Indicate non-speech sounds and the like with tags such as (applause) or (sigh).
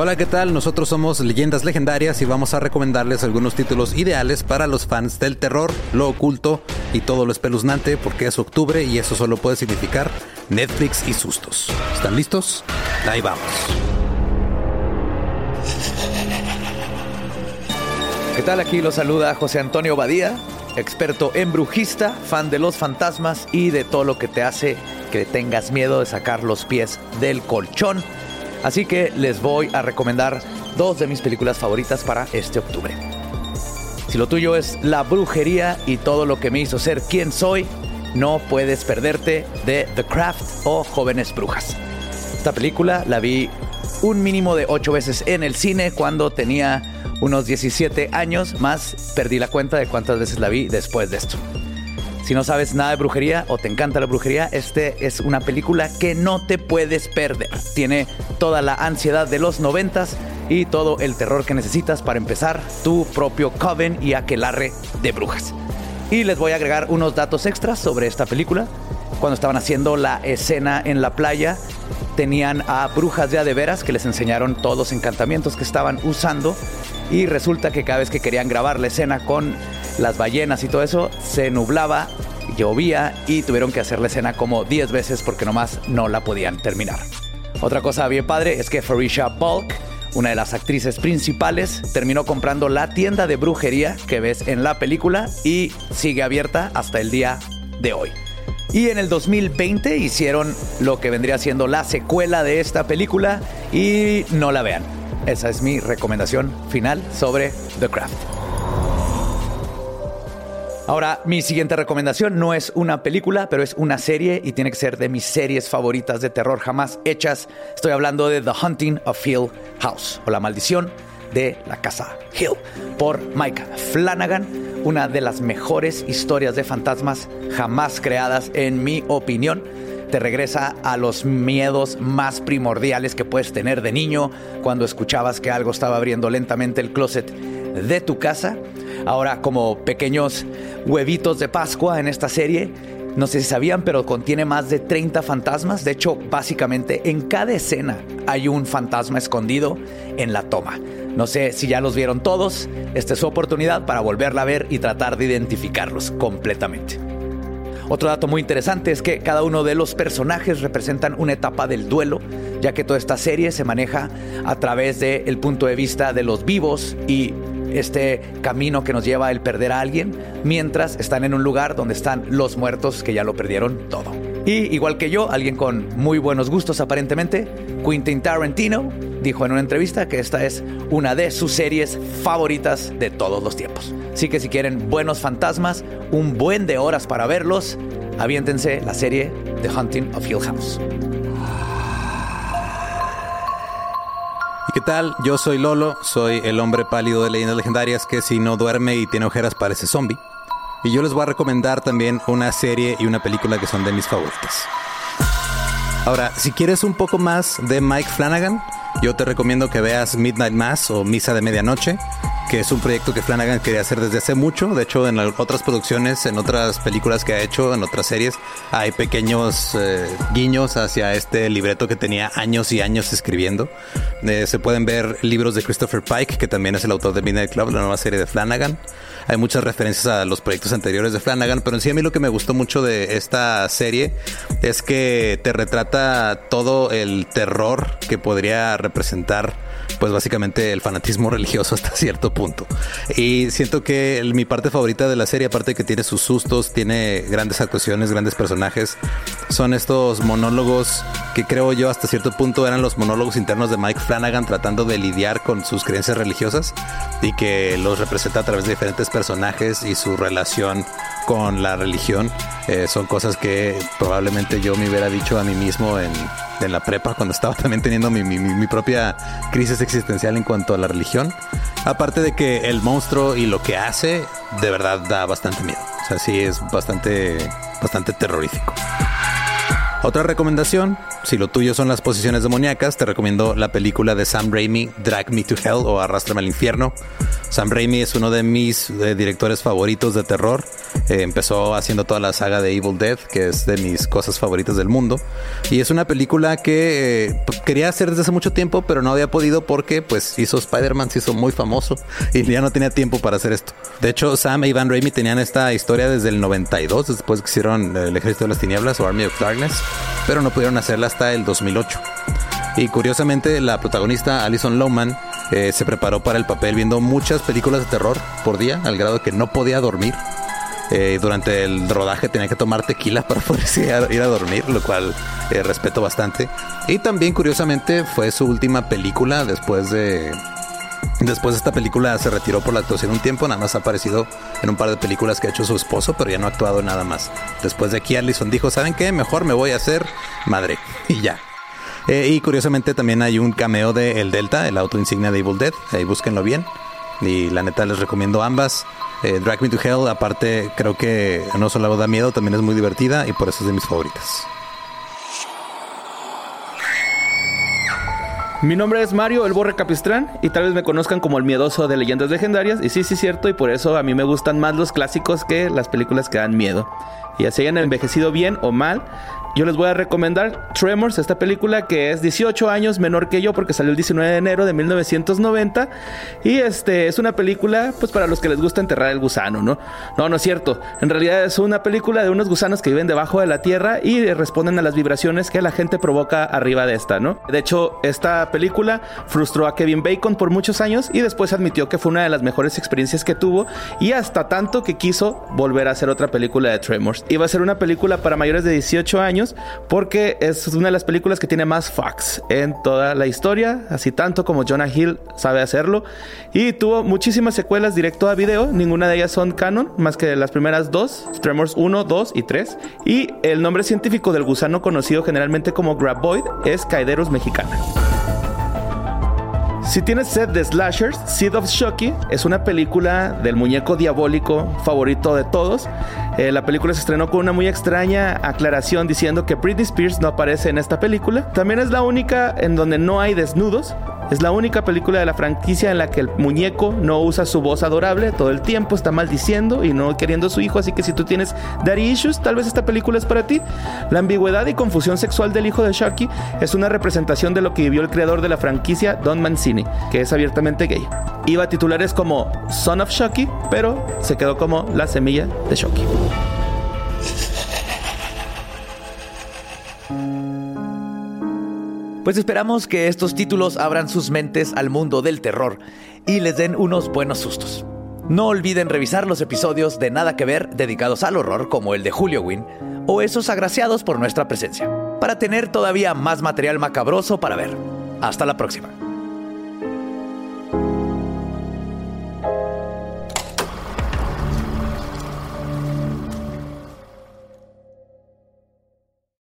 Hola, ¿qué tal? Nosotros somos Leyendas Legendarias y vamos a recomendarles algunos títulos ideales para los fans del terror, lo oculto y todo lo espeluznante porque es octubre y eso solo puede significar Netflix y sustos. ¿Están listos? Ahí vamos. ¿Qué tal? Aquí lo saluda José Antonio Badía, experto en brujista, fan de los fantasmas y de todo lo que te hace que tengas miedo de sacar los pies del colchón. Así que les voy a recomendar dos de mis películas favoritas para este octubre. Si lo tuyo es la brujería y todo lo que me hizo ser quien soy, no puedes perderte de The Craft o Jóvenes Brujas. Esta película la vi un mínimo de ocho veces en el cine cuando tenía unos 17 años, más perdí la cuenta de cuántas veces la vi después de esto. Si no sabes nada de brujería o te encanta la brujería, este es una película que no te puedes perder. Tiene toda la ansiedad de los noventas y todo el terror que necesitas para empezar tu propio coven y aquelarre de brujas. Y les voy a agregar unos datos extras sobre esta película. Cuando estaban haciendo la escena en la playa, tenían a brujas de a de veras que les enseñaron todos los encantamientos que estaban usando. Y resulta que cada vez que querían grabar la escena con las ballenas y todo eso, se nublaba, llovía y tuvieron que hacer la escena como 10 veces porque nomás no la podían terminar. Otra cosa bien padre es que Farisha Bulk, una de las actrices principales, terminó comprando la tienda de brujería que ves en la película y sigue abierta hasta el día de hoy. Y en el 2020 hicieron lo que vendría siendo la secuela de esta película y no la vean. Esa es mi recomendación final sobre The Craft. Ahora, mi siguiente recomendación no es una película, pero es una serie y tiene que ser de mis series favoritas de terror jamás hechas. Estoy hablando de The Hunting of Hill House o La Maldición de la Casa Hill por Mike Flanagan, una de las mejores historias de fantasmas jamás creadas en mi opinión te regresa a los miedos más primordiales que puedes tener de niño cuando escuchabas que algo estaba abriendo lentamente el closet de tu casa. Ahora como pequeños huevitos de Pascua en esta serie, no sé si sabían, pero contiene más de 30 fantasmas. De hecho, básicamente en cada escena hay un fantasma escondido en la toma. No sé si ya los vieron todos. Esta es su oportunidad para volverla a ver y tratar de identificarlos completamente. Otro dato muy interesante es que cada uno de los personajes representan una etapa del duelo, ya que toda esta serie se maneja a través del punto de vista de los vivos y este camino que nos lleva el perder a alguien, mientras están en un lugar donde están los muertos que ya lo perdieron todo. Y igual que yo, alguien con muy buenos gustos aparentemente, Quentin Tarantino dijo en una entrevista que esta es una de sus series favoritas de todos los tiempos. Así que si quieren buenos fantasmas, un buen de horas para verlos, aviéntense la serie The Hunting of Hill House. Qué tal? Yo soy Lolo, soy el hombre pálido de leyendas legendarias que si no duerme y tiene ojeras parece zombie. Y yo les voy a recomendar también una serie y una película que son de mis favoritas. Ahora, si quieres un poco más de Mike Flanagan, yo te recomiendo que veas Midnight Mass o Misa de Medianoche, que es un proyecto que Flanagan quería hacer desde hace mucho. De hecho, en otras producciones, en otras películas que ha hecho, en otras series, hay pequeños eh, guiños hacia este libreto que tenía años y años escribiendo. Eh, se pueden ver libros de Christopher Pike, que también es el autor de Midnight Club, la nueva serie de Flanagan. Hay muchas referencias a los proyectos anteriores de Flanagan, pero en sí a mí lo que me gustó mucho de esta serie es que te retrata todo el terror que podría representar pues básicamente el fanatismo (laughs) religioso hasta cierto punto. Y siento que mi parte favorita de la serie, aparte de que tiene sus sustos, tiene grandes actuaciones, grandes personajes, son estos monólogos que creo yo hasta cierto punto eran los monólogos internos de Mike Flanagan tratando de lidiar con sus creencias religiosas y que los representa a través de diferentes personajes y su relación con la religión. Eh, son cosas que probablemente yo me hubiera dicho a mí mismo en en la prepa cuando estaba también teniendo mi, mi, propia crisis existencial en cuanto a la religión. Aparte de que el monstruo y lo que hace de verdad da bastante miedo. O sea, sí es bastante, bastante terrorífico. Otra recomendación, si lo tuyo son las posiciones demoníacas, te recomiendo la película de Sam Raimi, Drag Me to Hell o Arrastrame al Infierno. Sam Raimi es uno de mis eh, directores favoritos de terror. Eh, empezó haciendo toda la saga de Evil Dead, que es de mis cosas favoritas del mundo. Y es una película que eh, quería hacer desde hace mucho tiempo, pero no había podido porque pues hizo Spider-Man, se hizo muy famoso y ya no tenía tiempo para hacer esto. De hecho, Sam e Ivan Raimi tenían esta historia desde el 92, después que hicieron El Ejército de las Tinieblas o Army of Darkness pero no pudieron hacerla hasta el 2008. Y curiosamente, la protagonista Alison Lowman eh, se preparó para el papel viendo muchas películas de terror por día, al grado que no podía dormir. Eh, durante el rodaje tenía que tomar tequila (laughs) para poder ir a, dormir, lo cual eh, respeto bastante. Y también, curiosamente, fue su última película después de, Después de esta película se retiró por la actuación un tiempo, nada más ha aparecido en un par de películas que ha hecho su esposo, pero ya no ha actuado nada más. Después de aquí Allison dijo, ¿saben qué? Mejor me voy a hacer madre. (laughs) Y ya. Eh, y curiosamente también hay un cameo de El Delta, el auto insignia de Evil Dead. Ahí búsquenlo bien. Y la neta les recomiendo ambas. Eh, Drag Me to Hell, aparte, creo que no solo da miedo, también es muy divertida y por eso es de mis favoritas. Mi nombre es Mario El Borre Capistrán y tal vez me conozcan como el miedoso de leyendas legendarias. Y sí, sí, cierto, y por eso a mí me gustan más los clásicos que las películas que dan miedo. Y así hayan envejecido bien o mal, yo les voy a recomendar Tremors, esta película que es 18 años menor que yo porque salió el 19 de enero de 1990 y este es una película pues para los que les gusta enterrar el gusano, ¿no? No, no es cierto. En realidad es una película de unos gusanos que viven debajo de la tierra y responden a las vibraciones que la gente provoca arriba de esta, ¿no? De hecho, esta película frustró a Kevin Bacon por muchos años y después admitió que fue una de las mejores experiencias que tuvo y hasta tanto que quiso volver a hacer otra película de Tremors. Iba a ser una película para mayores de 18 años porque es una de las películas que tiene más facts en toda la historia, así tanto como Jonah Hill sabe hacerlo. Y tuvo muchísimas secuelas directo a video, ninguna de ellas son canon, más que las primeras dos, Tremors 1, 2 y 3. Y el nombre científico del gusano conocido generalmente como Graboid es Caiderus mexicana. Si tienes sed de slashers, Seed of Shocky es una película del muñeco diabólico favorito de todos. Eh, la película se estrenó con una muy extraña aclaración diciendo que Britney Spears no aparece en esta película. También es la única en donde no hay desnudos. Es la única película de la franquicia en la que el muñeco no usa su voz adorable todo el tiempo, está maldiciendo y no queriendo a su hijo, así que si tú tienes daddy issues, tal vez esta película es para ti. La ambigüedad y confusión sexual del hijo de Sharky es una representación de lo que vivió el creador de la franquicia, Don Mancini, que es abiertamente gay. Iba a titulares como Son of Sharky, pero se quedó como La semilla de Sharky. Pues esperamos que estos títulos abran sus mentes al mundo del terror y les den unos buenos sustos. No olviden revisar los episodios de Nada que Ver dedicados al horror como el de Julio Wynn o esos agraciados por nuestra presencia, para tener todavía más material macabroso para ver. Hasta la próxima.